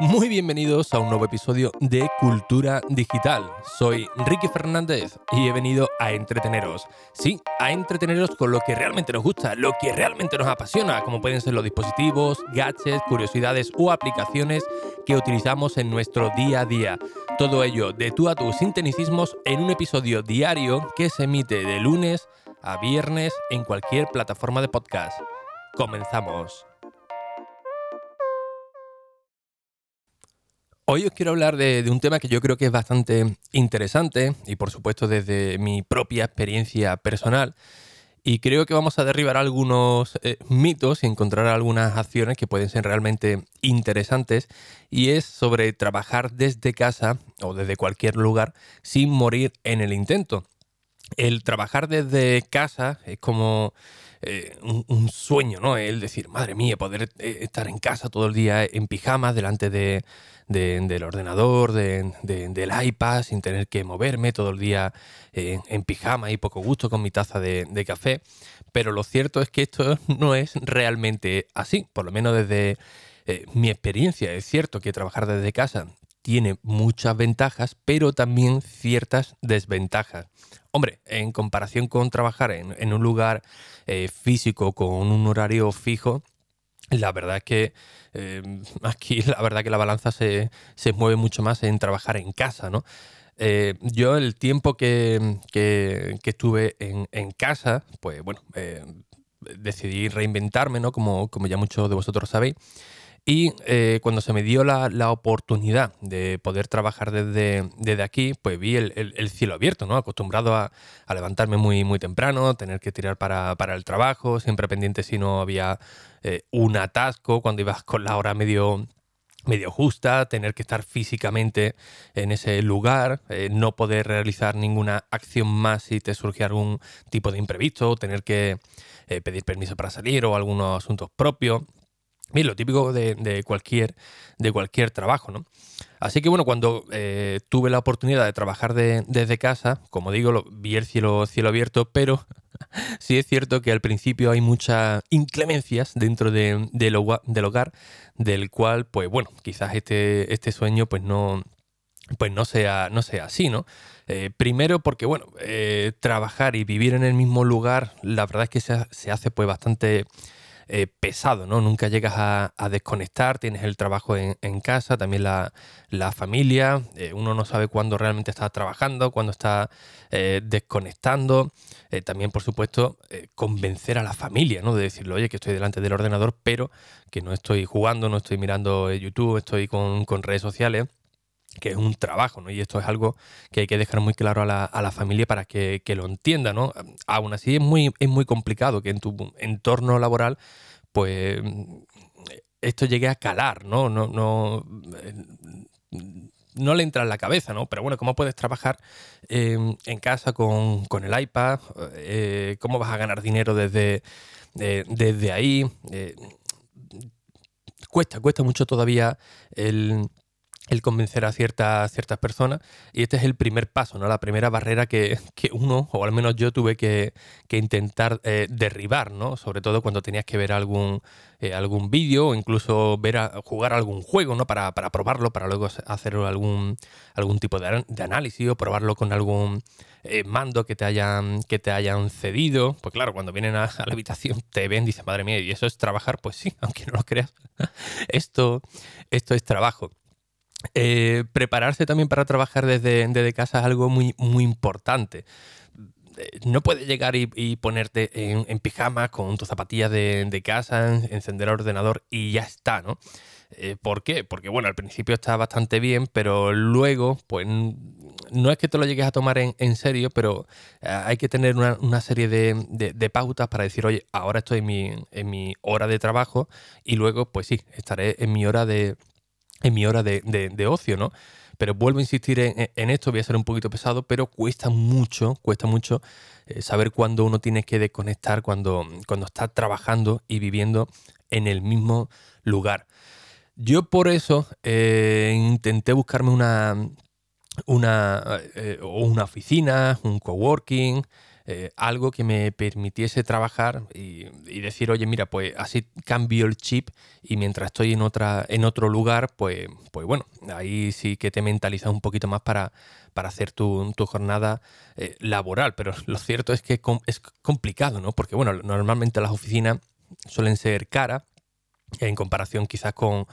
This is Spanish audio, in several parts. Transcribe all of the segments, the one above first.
Muy bienvenidos a un nuevo episodio de Cultura Digital. Soy Ricky Fernández y he venido a entreteneros. Sí, a entreteneros con lo que realmente nos gusta, lo que realmente nos apasiona, como pueden ser los dispositivos, gadgets, curiosidades o aplicaciones que utilizamos en nuestro día a día. Todo ello de tú a tus sinteticismos en un episodio diario que se emite de lunes a viernes en cualquier plataforma de podcast. Comenzamos. Hoy os quiero hablar de, un tema que yo creo que es bastante interesante y por supuesto desde mi propia experiencia personal. Y creo que vamos a derribar algunos eh, mitos y encontrar algunas acciones que pueden ser realmente interesantes. Y es sobre trabajar desde casa o desde cualquier lugar sin morir en el intento. El trabajar desde casa es como eh, un, sueño, ¿no? El decir, madre mía, poder eh, estar en casa todo el día en pijamas delante de, del ordenador, del iPad, sin tener que moverme todo el día en pijama y poco gusto con mi taza de, café. Pero lo cierto es que esto no es realmente así, por lo menos desde eh, mi experiencia. Es cierto que trabajar desde casa tiene muchas ventajas, pero también ciertas desventajas. Hombre, en comparación con trabajar en, un lugar eh, físico con un horario fijo, la verdad es que eh, aquí la verdad que la balanza se, mueve mucho más en trabajar en casa, ¿no? Eh, yo el tiempo que, estuve en, casa, pues bueno, decidí reinventarme, ¿no? Como, como ya muchos de vosotros sabéis. Y eh, cuando se me dio la, oportunidad de poder trabajar desde, desde aquí, pues vi el, cielo abierto, ¿no? Acostumbrado a, levantarme muy, muy temprano, tener que tirar para, el trabajo, siempre pendiente si no había eh, un atasco, cuando ibas con la hora medio medio justa, tener que estar físicamente en ese lugar, eh, no poder realizar ninguna acción más si te surge algún tipo de imprevisto, tener que pedir permiso para salir o algunos asuntos propios. Lo típico de, cualquier, de cualquier trabajo, ¿no? Así que bueno, cuando eh, tuve la oportunidad de trabajar desde casa, como digo, vi el cielo, cielo abierto, pero sí es cierto que al principio hay muchas inclemencias dentro de, del hogar, del cual, pues bueno, quizás este, este sueño pues no, pues no sea, no sea así, ¿no? Eh, primero porque, bueno, eh, trabajar y vivir en el mismo lugar, la verdad es que se, se hace pues bastante eh, pesado, ¿no? Nunca llegas a, desconectar, tienes el trabajo en, casa, también la, familia, eh, uno no sabe cuándo realmente está trabajando, cuándo está eh, desconectando. también, por supuesto, convencer a la familia, ¿no? De decirle, oye, que estoy delante del ordenador, pero que no estoy jugando, no estoy mirando YouTube, estoy con, redes sociales que es un trabajo, ¿no? Y esto es algo que hay que dejar muy claro a la, familia para que, lo entienda, ¿no? Aún así es muy, es muy complicado que en tu entorno laboral, pues, esto llegue a calar, ¿no? No, no, no le entra en la cabeza, ¿no? Pero bueno, ¿cómo puedes trabajar en casa con, el iPad? Eh, ¿Cómo vas a ganar dinero desde, desde ahí? Eh, cuesta, cuesta mucho todavía el el convencer a ciertas, personas. Y este es el primer paso, ¿no? La primera barrera que, uno, o al menos yo, tuve que, intentar eh, derribar, ¿no? Sobre todo cuando tenías que ver algún, eh, algún vídeo o incluso ver a, jugar algún juego, ¿no? Para, probarlo, para luego hacer algún, algún tipo de, análisis o probarlo con algún eh, mando que te, hayan, que te hayan cedido. Pues claro, cuando vienen a, a la habitación te ven, dicen, madre mía, ¿y eso es trabajar? Pues sí, aunque no lo creas. esto, esto es trabajo. Eh, prepararse también para trabajar desde, casa es algo muy, muy importante. Eh, no puedes llegar y, ponerte en, en, pijama con tus zapatillas de, casa, encender el ordenador y ya está, ¿no? Eh, ¿Por qué? Porque bueno, al principio está bastante bien, pero luego, pues no es que te lo llegues a tomar en, serio, pero hay que tener una, serie de, pautas para decir, oye, ahora estoy en mi, en mi hora de trabajo y luego, pues sí, estaré en mi hora de, en mi hora de, ocio, ¿no? Pero vuelvo a insistir en, esto, voy a ser un poquito pesado, pero cuesta mucho, cuesta mucho eh, saber cuándo uno tiene que desconectar, cuando, cuando está trabajando y viviendo en el mismo lugar. Yo por eso eh, intenté buscarme una, una, eh, una oficina, un coworking, eh, algo que me permitiese trabajar y, decir, oye, mira, pues así cambio el chip y mientras estoy en, otra, en otro lugar, pues, pues bueno, ahí sí que te mentalizas un poquito más para, para hacer tu, jornada eh, laboral. Pero lo cierto es que es complicado, ¿no? Porque, bueno, normalmente las oficinas suelen ser caras en comparación quizás con,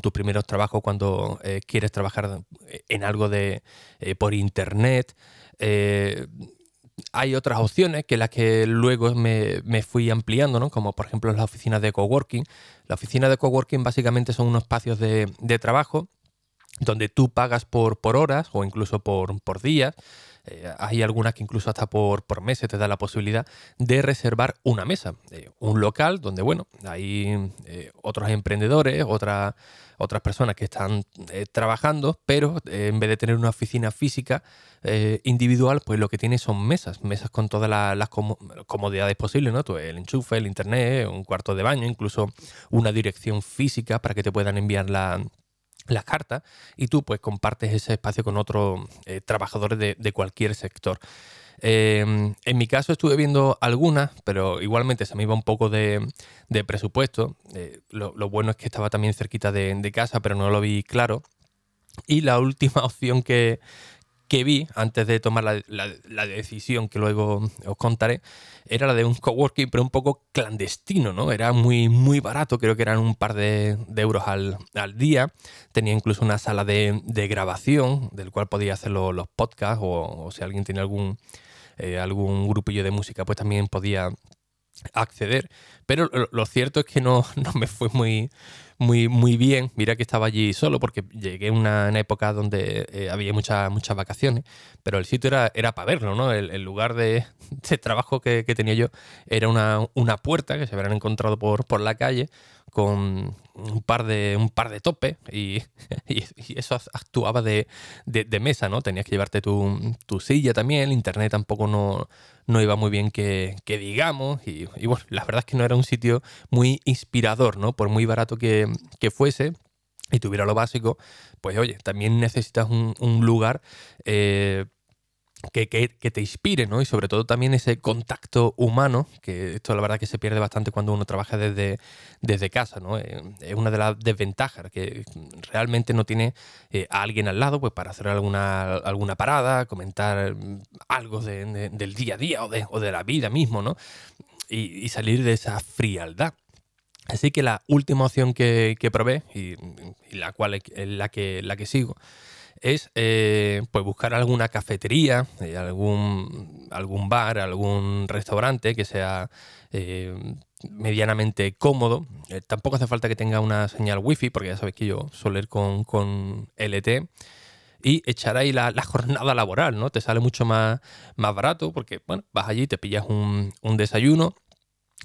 tus primeros trabajos cuando eh, quieres trabajar en algo de por internet. Hay otras opciones que las que luego me, fui ampliando, ¿no? como por ejemplo las oficinas de coworking. Las oficinas de coworking básicamente son unos espacios de, trabajo donde tú pagas por, por horas o incluso por, por días eh, hay algunas que incluso hasta por, por meses te da la posibilidad de reservar una mesa, un local donde, bueno, hay eh, otros emprendedores, otras otras personas que están trabajando, pero en vez de tener una oficina física individual, pues lo que tiene son mesas, mesas con todas las, comodidades posibles, ¿no? el enchufe, el internet, un cuarto de baño, incluso una dirección física para que te puedan enviar la, las cartas y tú pues compartes ese espacio con otros eh, trabajadores de, cualquier sector. Em, en mi caso estuve viendo algunas, pero igualmente se me iba un poco de, presupuesto. Eh, lo, bueno es que estaba también cerquita de, casa, pero no lo vi claro. Y la última opción que, que vi antes de tomar la, decisión que luego os contaré era la de un coworking, pero un poco clandestino, ¿no? Era muy, muy barato, creo que eran un par de, euros al, día. Tenía incluso una sala de, grabación, del cual podía hacer los, podcasts, o, si alguien tiene algún, eh, algún grupillo de música, pues también podía acceder. Pero lo, cierto es que no, no me fue muy muy, muy bien. Mira que estaba allí solo porque llegué en una, época donde eh, había muchas muchas vacaciones, pero el sitio era, era para verlo, ¿no? El, lugar de, trabajo que, tenía yo era una, una puerta que se habían encontrado por, por la calle con un par de, un par de topes y, eso actuaba de, mesa, ¿no? Tenías que llevarte tu, silla también, el internet tampoco no, no iba muy bien que, digamos y, bueno, la verdad es que no era un sitio muy inspirador, ¿no? Por muy barato que, fuese y tuviera lo básico, pues oye, también necesitas un, lugar eh, que, te inspire, ¿no? Y sobre todo también ese contacto humano, que esto la verdad que se pierde bastante cuando uno trabaja desde, desde casa, ¿no? Eh, es una de las desventajas, que realmente no tiene eh, a alguien al lado, pues para hacer alguna, alguna parada, comentar algo del día a día o de, o de la vida mismo, ¿no? Y, salir de esa frialdad. Así que la última opción que, probé, y, la cual es la que, la que sigo, es eh, pues buscar alguna cafetería, eh, algún, algún bar, algún restaurante que sea eh, medianamente cómodo. tampoco hace falta que tenga una señal wifi, porque ya sabéis que yo suelo ir con, con LT. Y echar ahí la, jornada laboral, ¿no? Te sale mucho más, más barato porque, bueno, vas allí, te pillas un, un desayuno,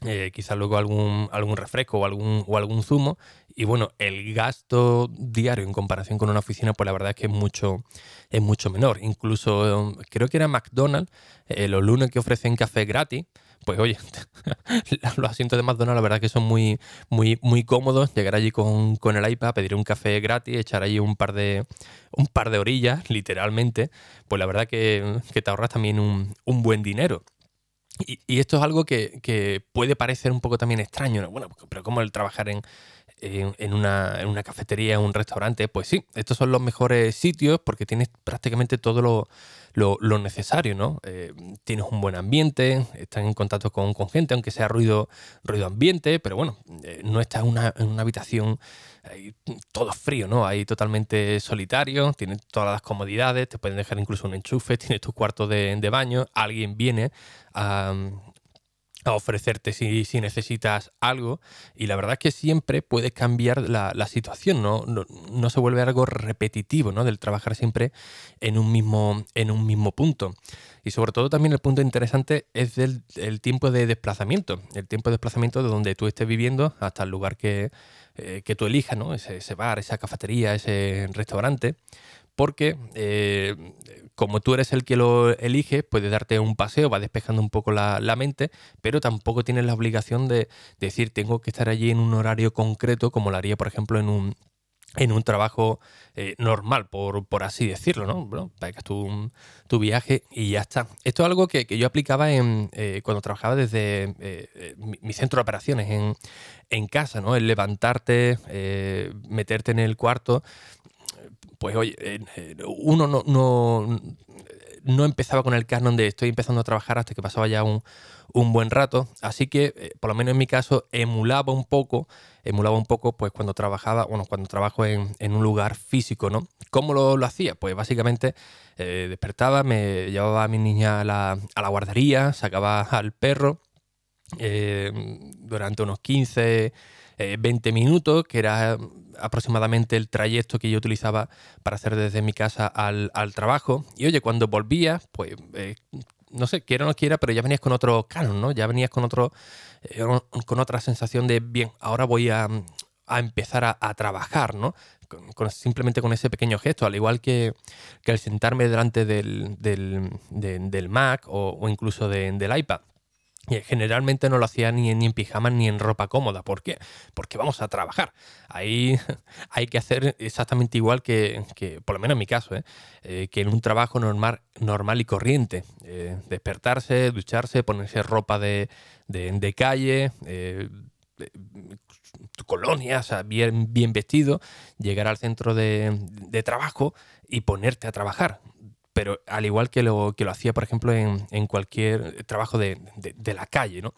eh, quizás luego algún, algún refresco o algún, o algún zumo. Y bueno, el gasto diario en comparación con una oficina, pues la verdad es que es mucho, es mucho menor. Incluso creo que era McDonald's, eh, los lunes que ofrecen café gratis. Pues oye, los asientos de McDonald's la verdad que son muy, muy, muy cómodos. Llegar allí con, el iPad, pedir un café gratis, echar allí un par de, un par de orillas, literalmente. Pues la verdad que, te ahorras también un, un buen dinero. Y, esto es algo que, puede parecer un poco también extraño, Bueno, pero como el trabajar en, en, una, en, una, cafetería, en un restaurante, pues sí, estos son los mejores sitios porque tienes prácticamente todo lo, lo, necesario, ¿no? Eh, tienes un buen ambiente, estás en contacto con, con, gente, aunque sea ruido, ruido ambiente, pero bueno, eh, no estás en una, en una habitación todo frío, ¿no? Ahí totalmente solitario, tienes todas las comodidades, te pueden dejar incluso un enchufe, tienes tu cuarto de, baño, alguien viene a, ofrecerte si, si, necesitas algo y la verdad es que siempre puedes cambiar la, situación, ¿no? ¿no? se vuelve algo repetitivo, ¿no? Del trabajar siempre en un mismo, en un mismo punto. Y sobre todo también el punto interesante es del el tiempo de desplazamiento, el tiempo de desplazamiento de donde tú estés viviendo hasta el lugar que, eh, que tú elijas, ¿no? Ese, bar, esa cafetería, ese restaurante porque eh, como tú eres el que lo elige, puede darte un paseo, va despejando un poco la, mente, pero tampoco tienes la obligación de decir tengo que estar allí en un horario concreto, como lo haría, por ejemplo, en un, en un trabajo eh, normal, por, por, así decirlo, ¿no? Bueno, que tu, tu viaje y ya está. Esto es algo que, que yo aplicaba en, eh, cuando trabajaba desde eh, mi, centro de operaciones en, en, casa, ¿no? El levantarte, meterte en el cuarto, pues oye, uno no, no, no, empezaba con el canon de estoy empezando a trabajar hasta que pasaba ya un, un buen rato, así que, por lo menos en mi caso, emulaba un poco emulaba un poco pues cuando trabajaba, bueno, cuando trabajo en, un lugar físico, ¿no? ¿Cómo lo, hacía? Pues básicamente eh, despertaba, me llevaba a mi niña a la, guardería, sacaba al perro eh, durante unos 15, 20 eh, minutos, que era aproximadamente el trayecto que yo utilizaba para hacer desde mi casa al, al trabajo. Y oye, cuando volvía, pues no sé, quiera o no quiera, pero ya venías con otro canon, ¿no? Ya venías con otro, eh, con otra sensación de, bien, ahora voy a, empezar a, trabajar, ¿no? Simplemente con ese pequeño gesto, al igual que, el sentarme delante del, del, Mac o, incluso del iPad. Y generalmente no lo hacía ni, ni en pijama ni en ropa cómoda. ¿Por qué? Porque vamos a trabajar. Ahí hay que hacer exactamente igual que, por lo menos en mi caso, ¿eh? Eh, que en un trabajo normal, normal y corriente. Eh, despertarse, ducharse, ponerse ropa de, calle, tu colonia, o sea, bien, bien vestido, llegar al centro de, de trabajo y ponerte a trabajar pero al igual que lo, que lo hacía, por ejemplo, en, cualquier trabajo de, la calle. ¿no?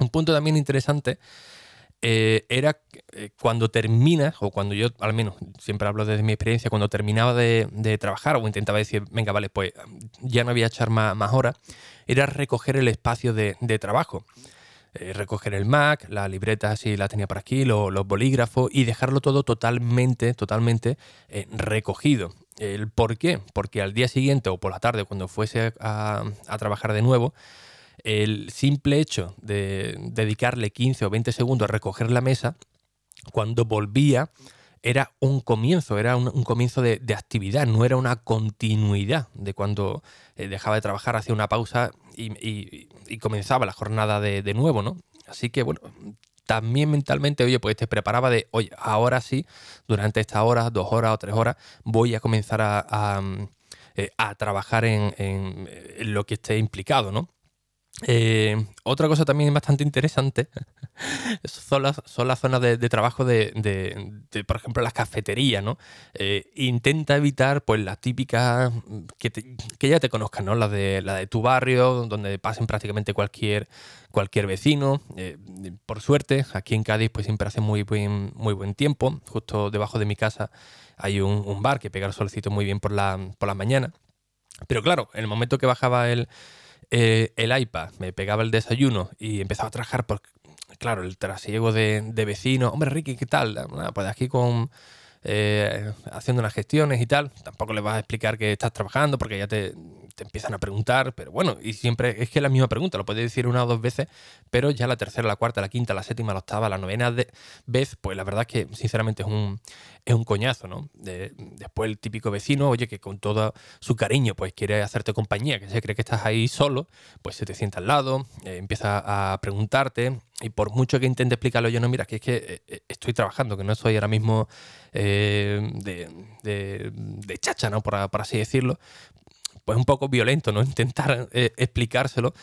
Un punto también interesante eh, era eh, cuando terminas, o cuando yo, al menos, siempre hablo desde mi experiencia, cuando terminaba de, trabajar o intentaba decir, venga, vale, pues ya no voy a echar más, más horas, era recoger el espacio de, trabajo. Eh, recoger el Mac, la libreta si la tenía por aquí, los bolígrafos y dejarlo todo totalmente, totalmente recogido. ¿El por qué? Porque al día siguiente o por la tarde, cuando fuese a, trabajar de nuevo, el simple hecho de dedicarle 15 o 20 segundos a recoger la mesa, cuando volvía, era un comienzo, era un, comienzo de, actividad, no era una continuidad de cuando eh, dejaba de trabajar, hacía una pausa y, comenzaba la jornada de, de, nuevo, ¿no? Así que, bueno, también mentalmente, oye, pues te preparaba de, oye, ahora sí, durante esta hora, dos horas o tres horas, voy a comenzar a, mm, eh, trabajar en, lo que esté implicado, ¿no? Eh, otra cosa también bastante interesante son las, son las zonas de, trabajo de, por ejemplo, las cafeterías, ¿no? Eh, intenta evitar, pues, las típicas que, que, ya te conozcan, ¿no? Las de, la de tu barrio, donde pasen prácticamente cualquier, cualquier vecino. Eh, por suerte, aquí en Cádiz, pues siempre hace muy buen, muy buen tiempo. Justo debajo de mi casa hay un, bar que pega el solcito muy bien por la, por la mañana. Pero claro, en el momento que bajaba el eh, el iPad, me pegaba el desayuno y empezaba a trabajar, por, claro, el trasiego de, de vecinos. Hombre, Ricky, ¿qué tal? pues aquí con eh, haciendo unas gestiones y tal. Tampoco le vas a explicar que estás trabajando porque ya te, empiezan a preguntar, pero bueno, y siempre es que es la misma pregunta, lo puedes decir una o dos veces, pero ya la tercera, la cuarta, la quinta, la séptima, la octava, la novena vez, pues la verdad es que sinceramente es un, es un coñazo, ¿no? después el típico vecino, oye, que con todo su cariño, pues quiere hacerte compañía, que se cree que estás ahí solo, pues se te sienta al lado, eh, empieza a preguntarte, y por mucho que intente explicarlo yo, no, mira, que es que eh, eh, estoy trabajando, que no estoy ahora mismo de, de, chacha, ¿no? Por, así decirlo, pues un poco violento, ¿no? Intentar eh, explicárselo.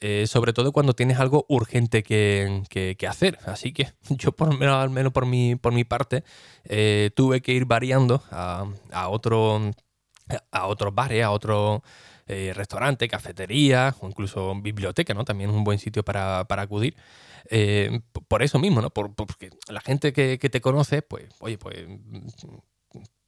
Eh, sobre todo cuando tienes algo urgente que, hacer. Así que yo, por menos, al menos por mi, por mi parte, eh, tuve que ir variando a, a, otro, a otros bares, a otro restaurante, cafetería o incluso biblioteca, ¿no? También un buen sitio para, acudir. por eso mismo, ¿no? porque la gente que, que, te conoce, pues, oye, pues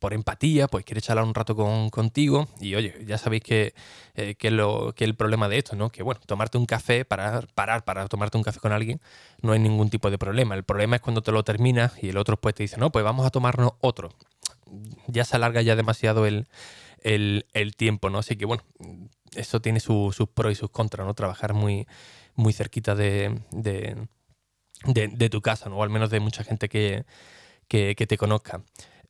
por empatía, pues quiere charlar un rato con, contigo. Y oye, ya sabéis que, eh, que, lo, que el problema de esto, ¿no? Que bueno, tomarte un café, parar, parar para tomarte un café con alguien, no hay ningún tipo de problema. El problema es cuando te lo terminas y el otro pues te dice, no, pues vamos a tomarnos otro. Ya se alarga ya demasiado el, tiempo, ¿no? Así que bueno, eso tiene sus pros y sus contras, ¿no? Trabajar muy, muy cerquita de, de, tu casa, ¿no? O al menos de mucha gente que, que te conozca.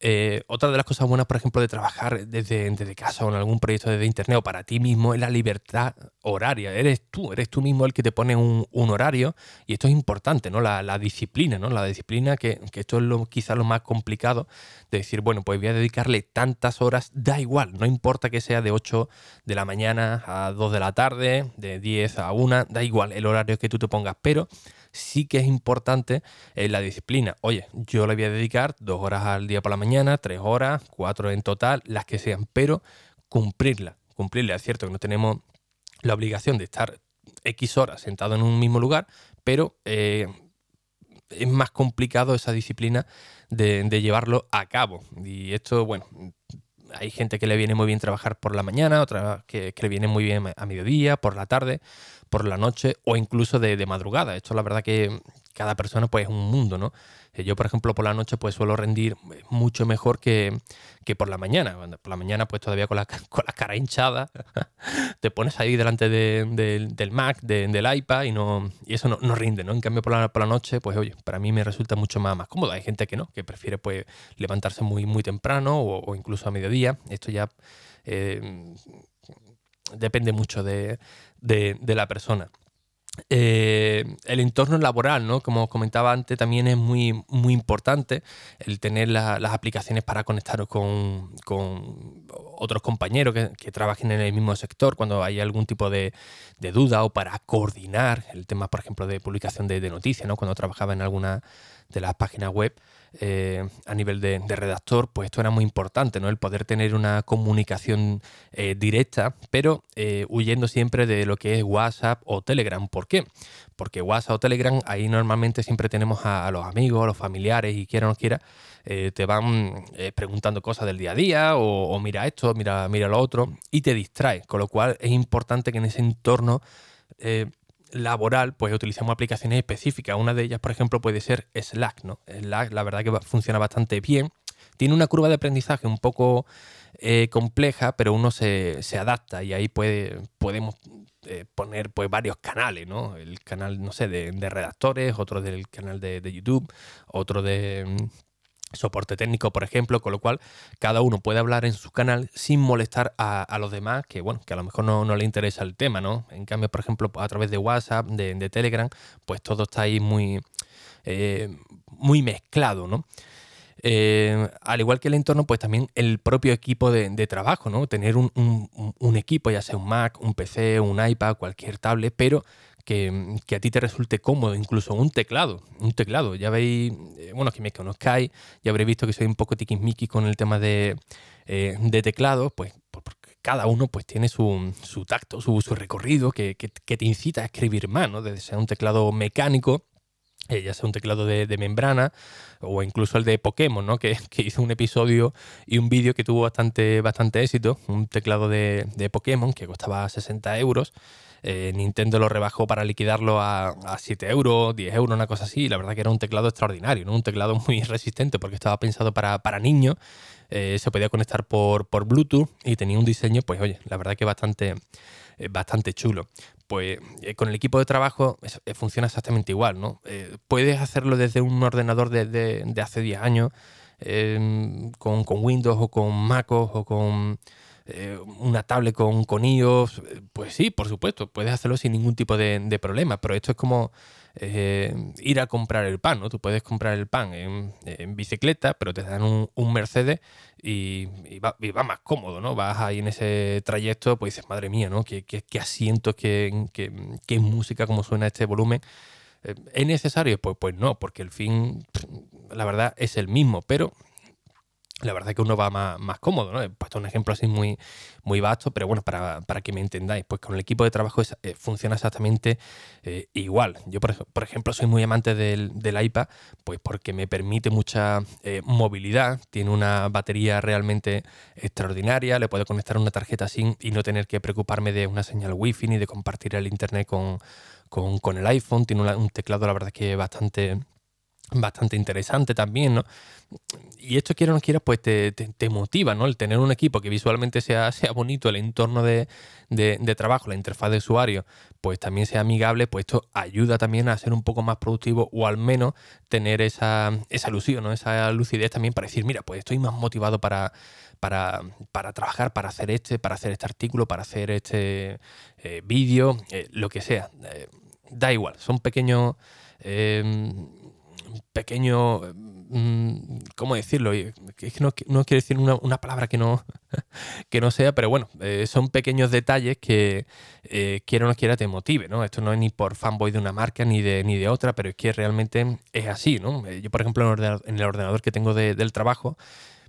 Eh, otra de las cosas buenas, por ejemplo, de trabajar desde, desde casa o en algún proyecto desde internet o para ti mismo es la libertad horaria. Eres tú, eres tú mismo el que te pone un, horario y esto es importante, ¿no? La, disciplina, ¿no? La disciplina que, esto es lo, quizá lo más complicado de decir, bueno, pues voy a dedicarle tantas horas, da igual, no importa que sea de 8 de la mañana a 2 de la tarde, de 10 a 1, da igual el horario que tú te pongas, pero sí que es importante eh, la disciplina. Oye, yo le voy a dedicar dos horas al día por la mañana, tres horas, cuatro en total, las que sean, pero cumplirla, cumplirla. Es cierto que no tenemos la obligación de estar X horas sentado en un mismo lugar, pero eh, es más complicado esa disciplina de, llevarlo a cabo. Y esto, bueno, hay gente que le viene muy bien trabajar por la mañana, otra que, que, le viene muy bien a mediodía, por la tarde por la noche o incluso de, madrugada. Esto la verdad que cada persona pues es un mundo, ¿no? Eh, yo, por ejemplo, por la noche pues suelo rendir mucho mejor que, por la mañana. Por la mañana pues todavía con la, con la cara hinchada te pones ahí delante del Mac, del iPad y, no, y eso no, rinde, ¿no? En cambio por la, por la noche pues oye, para mí me resulta mucho más, más cómodo. Hay gente que no, que prefiere pues levantarse muy, muy temprano o, incluso a mediodía. Esto ya... Eh, depende mucho de, la persona. Eh, el entorno laboral, ¿no? Como comentaba antes, también es muy, muy importante el tener las aplicaciones para conectaros con, otros compañeros que, trabajen en el mismo sector cuando hay algún tipo de, duda o para coordinar el tema, por ejemplo, de publicación de, de noticias, ¿no? Cuando trabajaba en alguna de las páginas web, eh, a nivel de, redactor, pues esto era muy importante, ¿no? El poder tener una comunicación eh, directa, pero eh, huyendo siempre de lo que es WhatsApp o Telegram. ¿Por qué? Porque WhatsApp o Telegram, ahí normalmente siempre tenemos a, los amigos, a los familiares, y quiera o no quiera, te van preguntando cosas del día a día, o, mira esto, mira, mira lo otro, y te distrae. Con lo cual es importante que en ese entorno laboral, pues utilizamos aplicaciones específicas. Una de ellas, por ejemplo, puede ser Slack, ¿no? Slack, la verdad que funciona bastante bien. Tiene una curva de aprendizaje un poco eh, compleja, pero uno se, adapta y ahí puede, podemos eh, poner pues varios canales, ¿no? El canal, no sé, de, redactores, otro del canal de, de YouTube, otro de soporte técnico, por ejemplo, con lo cual cada uno puede hablar en su canal sin molestar a, los demás, que bueno, que a lo mejor no, le interesa el tema, ¿no? En cambio, por ejemplo, a través de WhatsApp, de, Telegram, pues todo está ahí muy, eh, muy mezclado, ¿no? Eh, al igual que el entorno, pues también el propio equipo de, trabajo, ¿no? Tener un, un, equipo, ya sea un Mac, un PC, un iPad, cualquier tablet, pero que, a ti te resulte cómodo, incluso un teclado. Un teclado. Ya veis, eh, bueno, que me conozcáis, ya habréis visto que soy un poco tiquismiqui con el tema de, eh, de teclado, pues porque cada uno pues tiene su, tacto, su, recorrido que, te incita a escribir más, ¿no? Desde ser un teclado mecánico, eh, ya sea un teclado de, membrana o incluso el de Pokémon, ¿no? Que, hizo un episodio y un vídeo que tuvo bastante, bastante éxito, un teclado de, de Pokémon que costaba 60 euros eh, Nintendo lo rebajó para liquidarlo a, 7 euros, 10 euros, una cosa así. Y la verdad que era un teclado extraordinario, ¿no? un teclado muy resistente porque estaba pensado para, niños. Eh, se podía conectar por, por Bluetooth y tenía un diseño, pues oye, la verdad que bastante, eh, bastante chulo. Pues con el equipo de trabajo funciona exactamente igual, ¿no? puedes hacerlo desde un ordenador de, de hace 10 años, con, con Windows o con MacOS o con eh, una tablet con, con iOS, eh, pues sí, por supuesto, puedes hacerlo sin ningún tipo de, problema, pero esto es como eh, ir a comprar el pan, ¿no? Tú puedes comprar el pan en, bicicleta, pero te dan un, Mercedes y, va, más cómodo, ¿no? Vas ahí en ese trayecto, pues dices, madre mía, ¿no? ¿Qué, qué, asientos, qué, qué, música, cómo suena este volumen? ¿Es necesario? Pues, pues no, porque el fin, la verdad, es el mismo, pero la verdad es que uno va más, cómodo, ¿no? He puesto un ejemplo así muy, muy vasto, pero bueno, para, que me entendáis, pues con el equipo de trabajo eh, funciona exactamente eh, igual. Yo, por, ejemplo, soy muy amante del, iPad, pues porque me permite mucha eh, movilidad, tiene una batería realmente extraordinaria, le puedo conectar una tarjeta SIM y no tener que preocuparme de una señal Wi-Fi ni de compartir el internet con, el iPhone, tiene un teclado, la verdad, que bastante bastante interesante también, ¿no? Y esto, quiera o no quiera, pues te, te, motiva, ¿no? El tener un equipo que visualmente sea, sea bonito, el entorno de, de, trabajo, la interfaz de usuario, pues también sea amigable, pues esto ayuda también a ser un poco más productivo o al menos tener esa, esa ilusión, ¿no? Esa lucidez también para decir, mira, pues estoy más motivado para, para, para trabajar, para hacer este, para hacer este artículo, para hacer este eh, vídeo, eh, lo que sea. Eh, da igual, son pequeños pequeño, mm, ¿cómo decirlo? Es que no, quiero decir una, palabra que no, que no sea, pero bueno, eh, son pequeños detalles que eh, quiera o no quiera te motive, ¿no? Esto no es ni por fanboy de una marca ni de, ni de otra, pero es que realmente es así, ¿no? Eh, yo, por ejemplo, en el ordenador, que tengo del trabajo,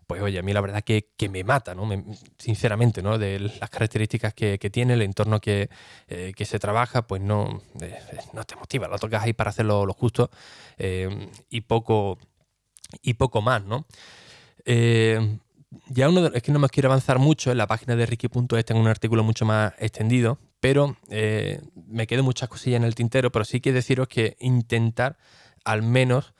pues oye, a mí la verdad que, me mata, ¿no? sinceramente, ¿no? De las características que, tiene, el entorno que, eh, que, se trabaja, pues no, eh, no te motiva, lo tocas ahí para hacerlo lo justo eh, y, poco, y poco más, ¿no? ya uno es que no me quiero avanzar mucho, en la página de Ricky.es tengo un artículo mucho más extendido, pero me quedo muchas cosillas en el tintero, pero sí que deciros que intentar al menos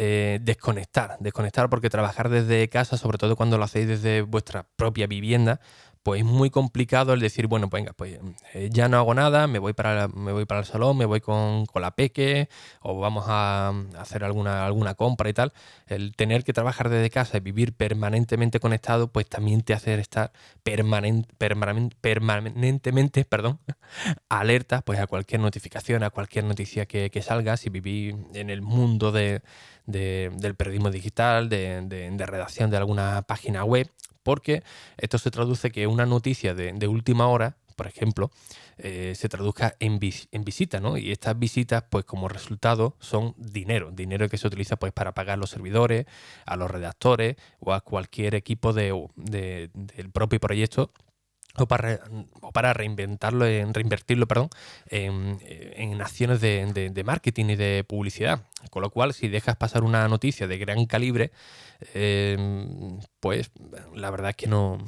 eh, desconectar, desconectar porque trabajar desde casa, sobre todo cuando lo hacéis desde vuestra propia vivienda, pues es muy complicado el decir, bueno, pues venga, pues eh, ya no hago nada, me voy para, me voy para el salón, me voy con, la peque o vamos a, hacer alguna, alguna compra y tal. El tener que trabajar desde casa y vivir permanentemente conectado, pues también te hace estar permanentemente perdón, alerta pues, a cualquier notificación, a cualquier noticia que, salga, si vivís en el mundo del periodismo digital, de, de redacción de alguna página web, porque esto se traduce que una noticia de, última hora, por ejemplo, eh, se traduzca en, visita, ¿no? Y estas visitas, pues como resultado, son dinero, dinero que se utiliza pues para pagar los servidores, a los redactores o a cualquier equipo del propio proyecto o para, para reinventarlo, en, reinvertirlo perdón, en, acciones de, marketing y de publicidad. Con lo cual, si dejas pasar una noticia de gran calibre, em, pues la verdad es que no.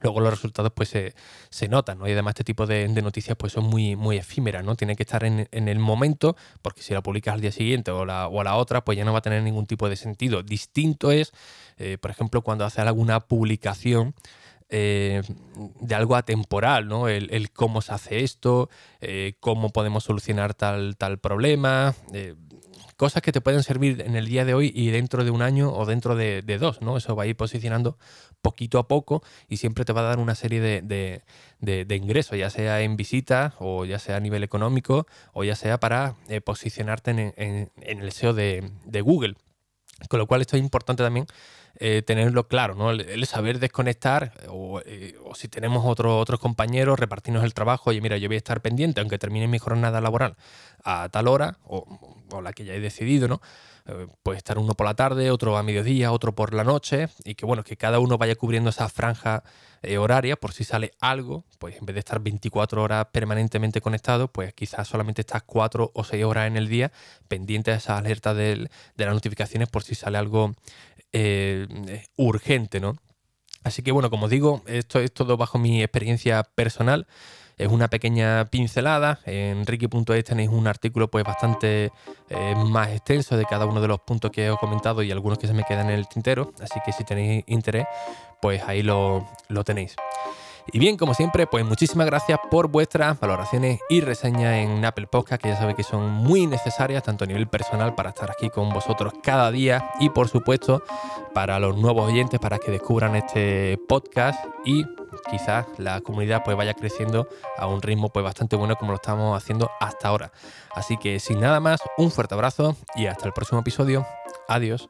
Luego los resultados pues se, notan, ¿no? Y además este tipo de, noticias pues son muy, muy efímeras, ¿no? Tiene que estar en, el momento, porque si la publicas al día siguiente o, la, o a la otra, pues ya no va a tener ningún tipo de sentido. Distinto es, eh, por ejemplo, cuando haces alguna publicación eh, de algo atemporal, ¿no? El, cómo se hace esto, eh, cómo podemos solucionar tal, tal problema, eh, cosas que te pueden servir en el día de hoy y dentro de un año o dentro de, dos, ¿no? Eso va a ir posicionando poquito a poco y siempre te va a dar una serie de, ingresos, ya sea en visitas o ya sea a nivel económico o ya sea para posicionarte en, el SEO de, Google. Con lo cual esto es importante también eh, tenerlo claro, ¿no? El, saber desconectar eh, o, si tenemos otros compañeros, repartirnos el trabajo, oye, mira, yo voy a estar pendiente, aunque termine mi jornada laboral a tal hora o, la que ya he decidido, ¿no? Eh, puede estar uno por la tarde, otro a mediodía, otro por la noche y que bueno, que cada uno vaya cubriendo esa franja horaria por si sale algo, pues en vez de estar 24 horas permanentemente conectado, pues quizás solamente estás 4 o 6 horas en el día pendiente de esa alerta de, de las notificaciones por si sale algo eh, urgente, ¿no? Así que bueno, como digo, esto es todo bajo mi experiencia personal. Es una pequeña pincelada. En Ricky.es tenéis un artículo pues bastante eh, más extenso de cada uno de los puntos que he comentado y algunos que se me quedan en el tintero. Así que si tenéis interés, pues ahí lo, lo tenéis. Y bien, como siempre, pues muchísimas gracias por vuestras valoraciones y reseñas en Apple Podcast, que ya sabéis que son muy necesarias, tanto a nivel personal para estar aquí con vosotros cada día y por supuesto para los nuevos oyentes, para que descubran este podcast y quizás la comunidad pues vaya creciendo a un ritmo pues bastante bueno como lo estamos haciendo hasta ahora. Así que sin nada más, un fuerte abrazo y hasta el próximo episodio. Adiós.